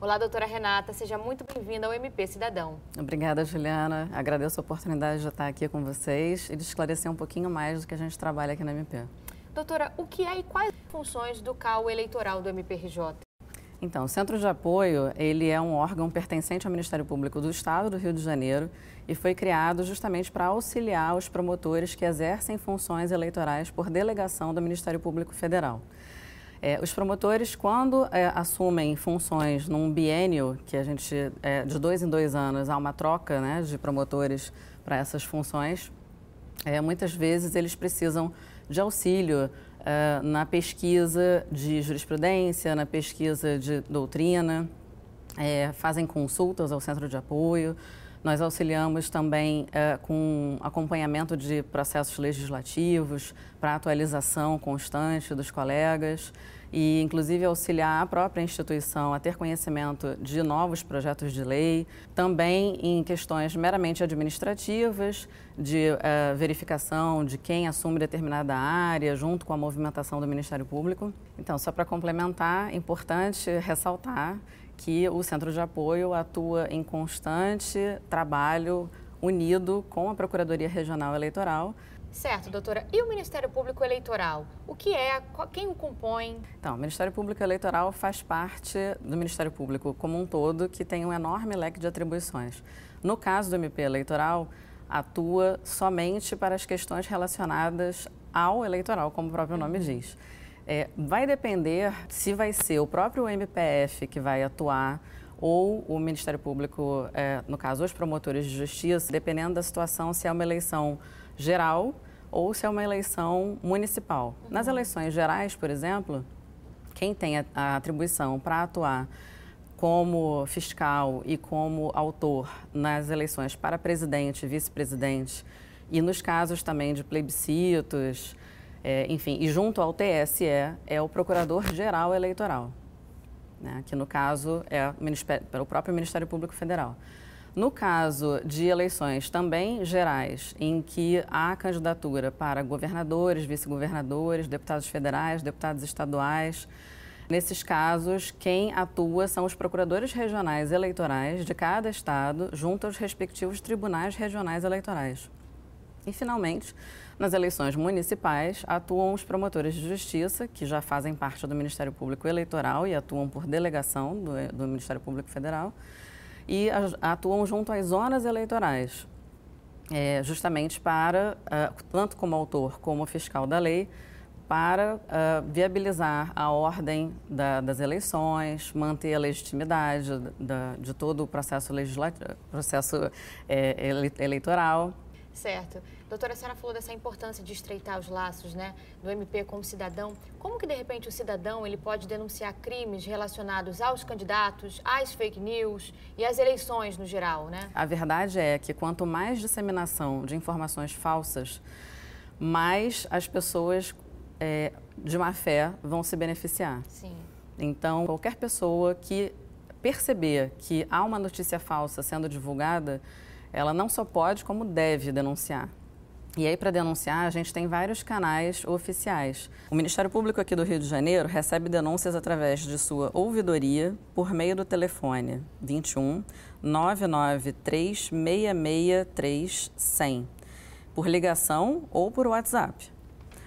Olá, doutora Renata, seja muito bem-vinda ao MP Cidadão. Obrigada, Juliana. Agradeço a oportunidade de estar aqui com vocês e de esclarecer um pouquinho mais do que a gente trabalha aqui no MP. Doutora, o que é e quais funções do CAU eleitoral do MPRJ? Então, o Centro de Apoio, ele é um órgão pertencente ao Ministério Público do Estado do Rio de Janeiro e foi criado justamente para auxiliar os promotores que exercem funções eleitorais por delegação do Ministério Público Federal. É, os promotores, quando é, assumem funções num biênio, que a gente, é, de dois em dois anos, há uma troca né, de promotores para essas funções, é, muitas vezes eles precisam de auxílio uh, na pesquisa de jurisprudência, na pesquisa de doutrina, é, fazem consultas ao centro de apoio. Nós auxiliamos também uh, com acompanhamento de processos legislativos para atualização constante dos colegas e, inclusive, auxiliar a própria instituição a ter conhecimento de novos projetos de lei, também em questões meramente administrativas, de uh, verificação de quem assume determinada área, junto com a movimentação do Ministério Público. Então, só para complementar, é importante ressaltar que o Centro de Apoio atua em constante trabalho unido com a Procuradoria Regional Eleitoral Certo, doutora. E o Ministério Público Eleitoral? O que é? Quem o compõe? Então, o Ministério Público Eleitoral faz parte do Ministério Público como um todo, que tem um enorme leque de atribuições. No caso do MP Eleitoral, atua somente para as questões relacionadas ao eleitoral, como o próprio nome diz. É, vai depender se vai ser o próprio MPF que vai atuar ou o Ministério Público, é, no caso, os promotores de justiça, dependendo da situação, se é uma eleição geral ou se é uma eleição municipal. Uhum. Nas eleições gerais, por exemplo, quem tem a, a atribuição para atuar como fiscal e como autor nas eleições para presidente vice-presidente e nos casos também de plebiscitos, é, enfim, e junto ao TSE é o Procurador-Geral Eleitoral, né, que no caso é o, o próprio Ministério Público Federal. No caso de eleições também gerais, em que há candidatura para governadores, vice-governadores, deputados federais, deputados estaduais, nesses casos, quem atua são os procuradores regionais eleitorais de cada estado, junto aos respectivos tribunais regionais eleitorais. E, finalmente, nas eleições municipais, atuam os promotores de justiça, que já fazem parte do Ministério Público Eleitoral e atuam por delegação do, do Ministério Público Federal e atuam junto às zonas eleitorais, é, justamente para, uh, tanto como autor como fiscal da lei, para uh, viabilizar a ordem da, das eleições, manter a legitimidade da, de todo o processo legislativo, processo é, eleitoral. Certo. Doutora, a senhora falou dessa importância de estreitar os laços né, do MP como cidadão. Como que, de repente, o cidadão ele pode denunciar crimes relacionados aos candidatos, às fake news e às eleições no geral, né? A verdade é que quanto mais disseminação de informações falsas, mais as pessoas é, de má fé vão se beneficiar. Sim. Então, qualquer pessoa que perceber que há uma notícia falsa sendo divulgada, ela não só pode, como deve denunciar. E aí, para denunciar, a gente tem vários canais oficiais. O Ministério Público aqui do Rio de Janeiro recebe denúncias através de sua ouvidoria por meio do telefone 21 993663100, 100, por ligação ou por WhatsApp.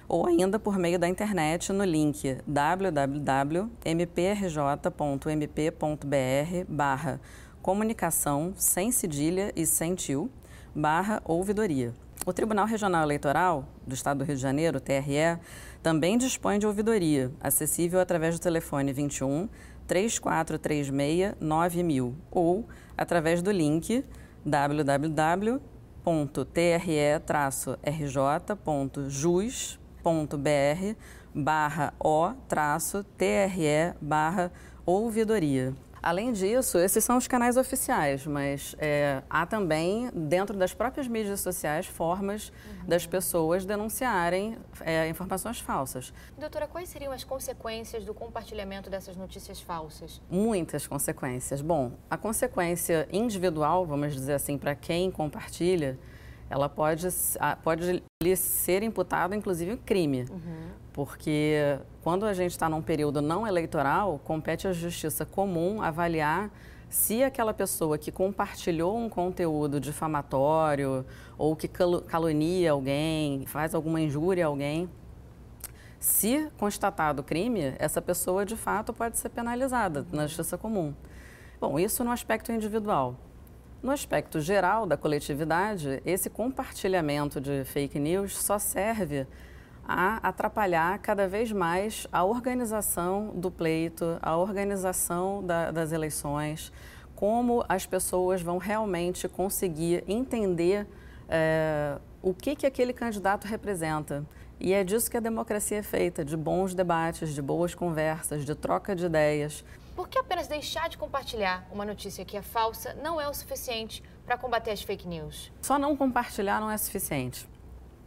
Ou ainda por meio da internet no link www.mprj.mp.br barra comunicação sem cedilha e sem tio barra ouvidoria. O Tribunal Regional Eleitoral do Estado do Rio de Janeiro, TRE, também dispõe de ouvidoria, acessível através do telefone 21 3436 9000 ou através do link www.tre-rj.jus.br barra o-tre barra ouvidoria. Além disso, esses são os canais oficiais, mas é, há também, dentro das próprias mídias sociais, formas uhum. das pessoas denunciarem é, informações falsas. Doutora, quais seriam as consequências do compartilhamento dessas notícias falsas? Muitas consequências. Bom, a consequência individual, vamos dizer assim, para quem compartilha, ela pode, pode lhe ser imputada, inclusive, um crime. Uhum porque quando a gente está num período não eleitoral, compete à justiça comum avaliar se aquela pessoa que compartilhou um conteúdo difamatório ou que calunia alguém, faz alguma injúria a alguém, se constatado crime, essa pessoa de fato pode ser penalizada na justiça comum. Bom, isso no aspecto individual. No aspecto geral da coletividade, esse compartilhamento de fake news só serve a atrapalhar cada vez mais a organização do pleito, a organização da, das eleições, como as pessoas vão realmente conseguir entender é, o que, que aquele candidato representa. E é disso que a democracia é feita, de bons debates, de boas conversas, de troca de ideias. Por que apenas deixar de compartilhar uma notícia que é falsa não é o suficiente para combater as fake news? Só não compartilhar não é suficiente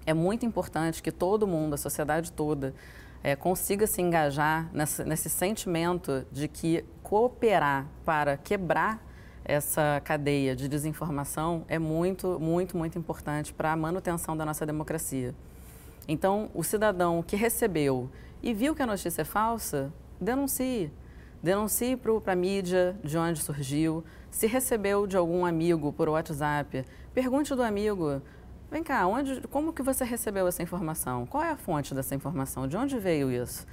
é muito importante que todo mundo, a sociedade toda, é, consiga se engajar nessa, nesse sentimento de que cooperar para quebrar essa cadeia de desinformação é muito, muito, muito importante para a manutenção da nossa democracia. Então, o cidadão que recebeu e viu que a notícia é falsa, denuncie. Denuncie para a mídia de onde surgiu. Se recebeu de algum amigo por WhatsApp, pergunte do amigo Vem cá, onde, como que você recebeu essa informação? Qual é a fonte dessa informação? De onde veio isso?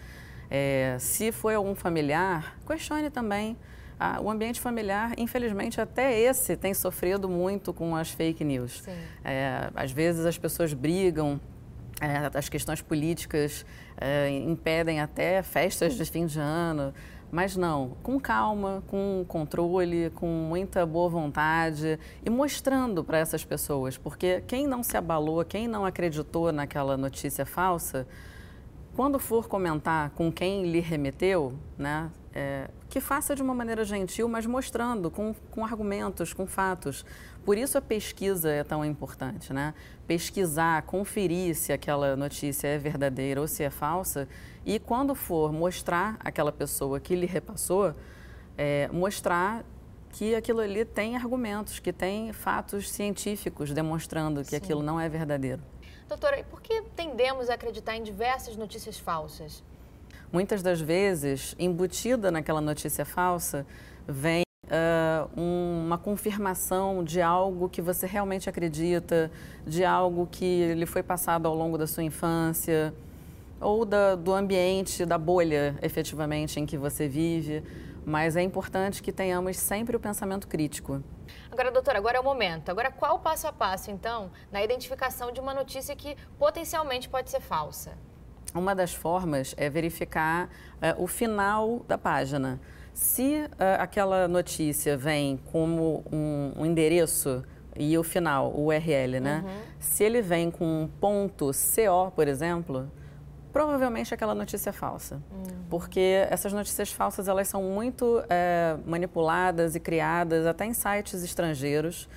É, se foi algum familiar, questione também. Ah, o ambiente familiar, infelizmente, até esse tem sofrido muito com as fake news. É, às vezes as pessoas brigam, é, as questões políticas é, impedem até festas de fim de ano. Mas não, com calma, com controle, com muita boa vontade e mostrando para essas pessoas, porque quem não se abalou, quem não acreditou naquela notícia falsa, quando for comentar com quem lhe remeteu, né, é, que faça de uma maneira gentil, mas mostrando com, com argumentos, com fatos. Por isso a pesquisa é tão importante, né? Pesquisar, conferir se aquela notícia é verdadeira ou se é falsa e quando for mostrar aquela pessoa que lhe repassou, é, mostrar que aquilo ali tem argumentos, que tem fatos científicos demonstrando que Sim. aquilo não é verdadeiro. Doutora, e por que tendemos a acreditar em diversas notícias falsas? Muitas das vezes, embutida naquela notícia falsa, vem uh, um, uma confirmação de algo que você realmente acredita, de algo que lhe foi passado ao longo da sua infância ou da, do ambiente, da bolha, efetivamente, em que você vive. Mas é importante que tenhamos sempre o pensamento crítico. Agora, doutora, agora é o momento. Agora, qual o passo a passo, então, na identificação de uma notícia que potencialmente pode ser falsa? Uma das formas é verificar uh, o final da página. Se uh, aquela notícia vem como um, um, endereço e o final, o URL, né? Uhum. Se ele vem com um ponto CO, por exemplo, provavelmente aquela notícia é falsa. Uhum. Porque essas notícias falsas, elas são muito é, manipuladas e criadas até em sites estrangeiros.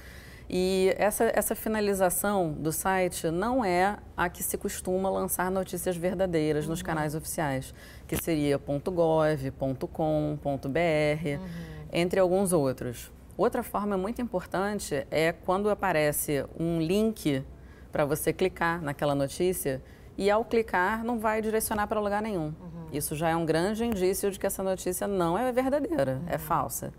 E essa, essa finalização do site não é a que se costuma lançar notícias verdadeiras uhum. nos canais oficiais, que seria .gov, .com, .br, uhum. entre alguns outros. Outra forma muito importante é quando aparece um link para você clicar naquela notícia e ao clicar não vai direcionar para lugar nenhum. Uhum. Isso já é um grande indício de que essa notícia não é verdadeira, é uhum. é falsa.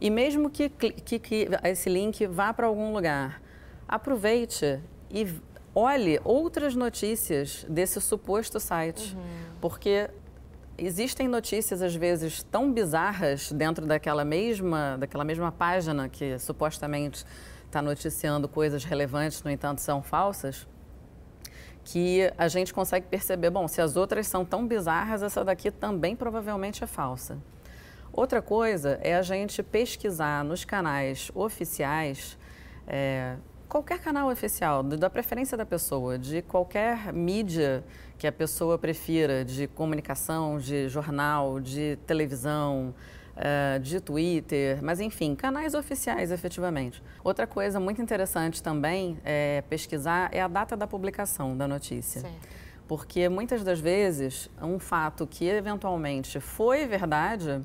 E mesmo que, que, que esse link vá para algum lugar, aproveite e olhe outras notícias desse suposto site, uhum. porque existem notícias às vezes tão bizarras dentro daquela mesma, daquela mesma página que supostamente está noticiando coisas relevantes, no entanto são falsas que a gente consegue perceber, bom, se as outras são tão bizarras, essa daqui também provavelmente é falsa. Outra coisa é a gente pesquisar nos canais oficiais, é, qualquer canal oficial, da preferência da pessoa, de qualquer mídia que a pessoa prefira, de comunicação, de jornal, de televisão, uh, de Twitter, mas enfim, canais oficiais efetivamente. Outra coisa muito interessante também é pesquisar é a data da publicação da notícia. Certo. Porque muitas das vezes um fato que eventualmente foi verdade,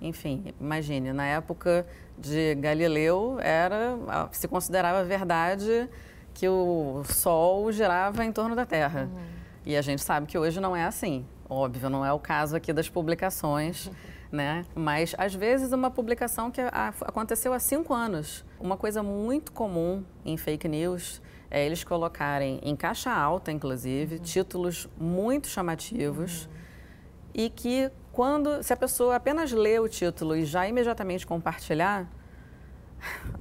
enfim, imagine, na época de Galileu era se considerava verdade que o Sol girava em torno da Terra. Uhum. E a gente sabe que hoje não é assim. Óbvio, não é o caso aqui das publicações, né? Mas às vezes uma publicação que aconteceu há cinco anos. Uma coisa muito comum em fake news é eles colocarem em caixa alta, inclusive, uhum. títulos muito chamativos uhum. e que quando, se a pessoa apenas lê o título e já imediatamente compartilhar,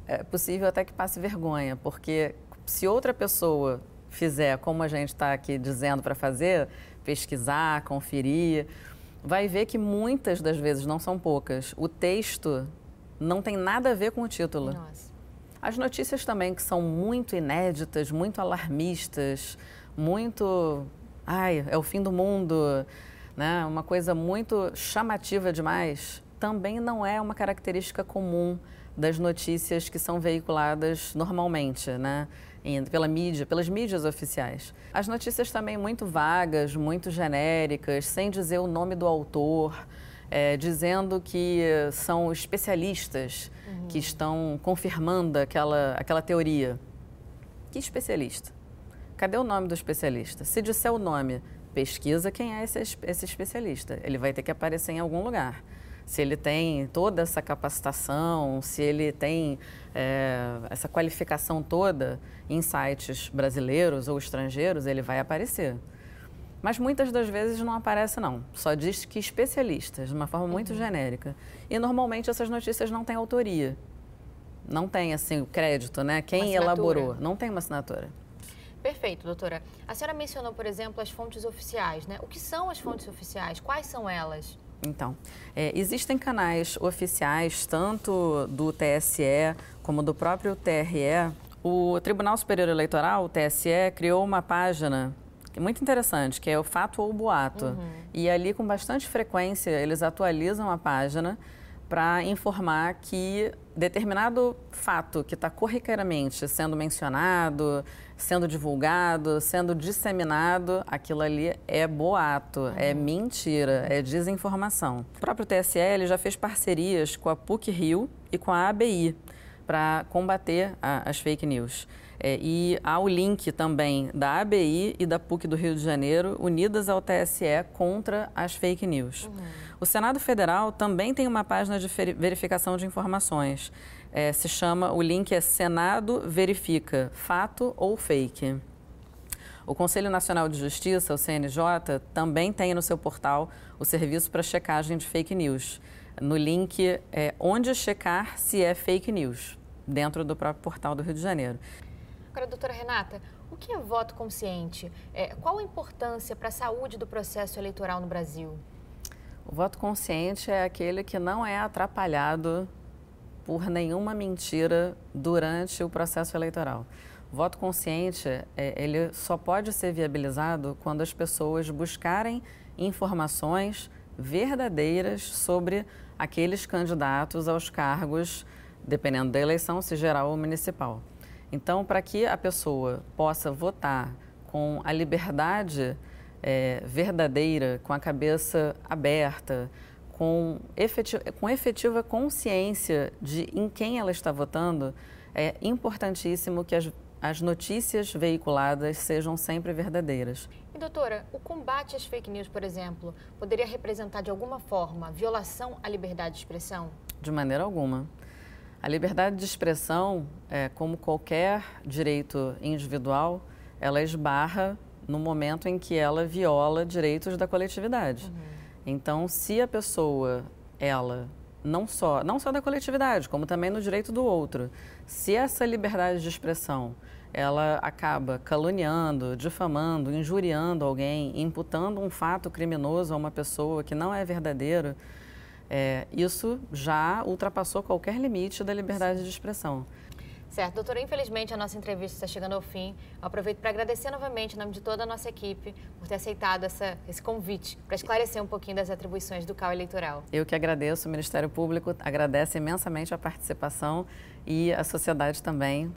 é possível até que passe vergonha, porque se outra pessoa fizer como a gente está aqui dizendo para fazer, pesquisar, conferir, vai ver que muitas das vezes, não são poucas, o texto não tem nada a ver com o título. Nossa. As notícias também que são muito inéditas, muito alarmistas, muito. Ai, é o fim do mundo, né? uma coisa muito chamativa demais, também não é uma característica comum das notícias que são veiculadas normalmente, né? pela mídia, pelas mídias oficiais. As notícias também muito vagas, muito genéricas, sem dizer o nome do autor, é, dizendo que são especialistas uhum. que estão confirmando aquela, aquela teoria. Que especialista? Cadê o nome do especialista? Se disser o nome, pesquisa quem é esse, esse especialista. Ele vai ter que aparecer em algum lugar se ele tem toda essa capacitação, se ele tem é, essa qualificação toda em sites brasileiros ou estrangeiros, ele vai aparecer. Mas muitas das vezes não aparece, não. Só diz que especialistas, de uma forma muito uhum. genérica. E normalmente essas notícias não têm autoria. Não tem, assim, o crédito, né? Quem elaborou. Não tem uma assinatura. Perfeito, doutora. A senhora mencionou, por exemplo, as fontes oficiais, né? O que são as fontes oficiais? Quais são elas? Então, é, existem canais oficiais, tanto do TSE como do próprio TRE. O Tribunal Superior Eleitoral, o TSE, criou uma página é muito interessante, que é o Fato ou Boato. Uhum. E ali, com bastante frequência, eles atualizam a página para informar que determinado fato que está corriqueiramente sendo mencionado, sendo divulgado, sendo disseminado, aquilo ali é boato, uhum. é mentira, é desinformação. O próprio TSL já fez parcerias com a PUC Rio e com a ABI para combater a, as fake news. É, e há o link também da ABI e da PUC do Rio de Janeiro unidas ao TSE contra as fake news. Uhum. O Senado Federal também tem uma página de verificação de informações. É, se chama, o link é Senado Verifica, fato ou fake. O Conselho Nacional de Justiça, o CNJ, também tem no seu portal o serviço para checagem de fake news. No link é onde checar se é fake news, dentro do próprio portal do Rio de Janeiro. Agora, doutora Renata, o que é voto consciente? É, qual a importância para a saúde do processo eleitoral no Brasil? O voto consciente é aquele que não é atrapalhado por nenhuma mentira durante o processo eleitoral. O voto consciente, é, ele só pode ser viabilizado quando as pessoas buscarem informações verdadeiras sobre aqueles candidatos aos cargos, dependendo da eleição, se geral ou municipal. Então, para que a pessoa possa votar com a liberdade é, verdadeira, com a cabeça aberta, com efetiva, com efetiva consciência de em quem ela está votando, é importantíssimo que as, as notícias veiculadas sejam sempre verdadeiras. E doutora, o combate às fake news, por exemplo, poderia representar de alguma forma violação à liberdade de expressão? De maneira alguma. A liberdade de expressão, é, como qualquer direito individual, ela esbarra no momento em que ela viola direitos da coletividade. Uhum. Então, se a pessoa, ela, não só, não só da coletividade, como também no direito do outro, se essa liberdade de expressão ela acaba caluniando, difamando, injuriando alguém, imputando um fato criminoso a uma pessoa que não é verdadeiro, é, isso já ultrapassou qualquer limite da liberdade de expressão. Certo, doutora, infelizmente a nossa entrevista está chegando ao fim. Eu aproveito para agradecer novamente, em nome de toda a nossa equipe, por ter aceitado essa, esse convite para esclarecer um pouquinho das atribuições do CAU eleitoral. Eu que agradeço, o Ministério Público agradece imensamente a participação e a sociedade também.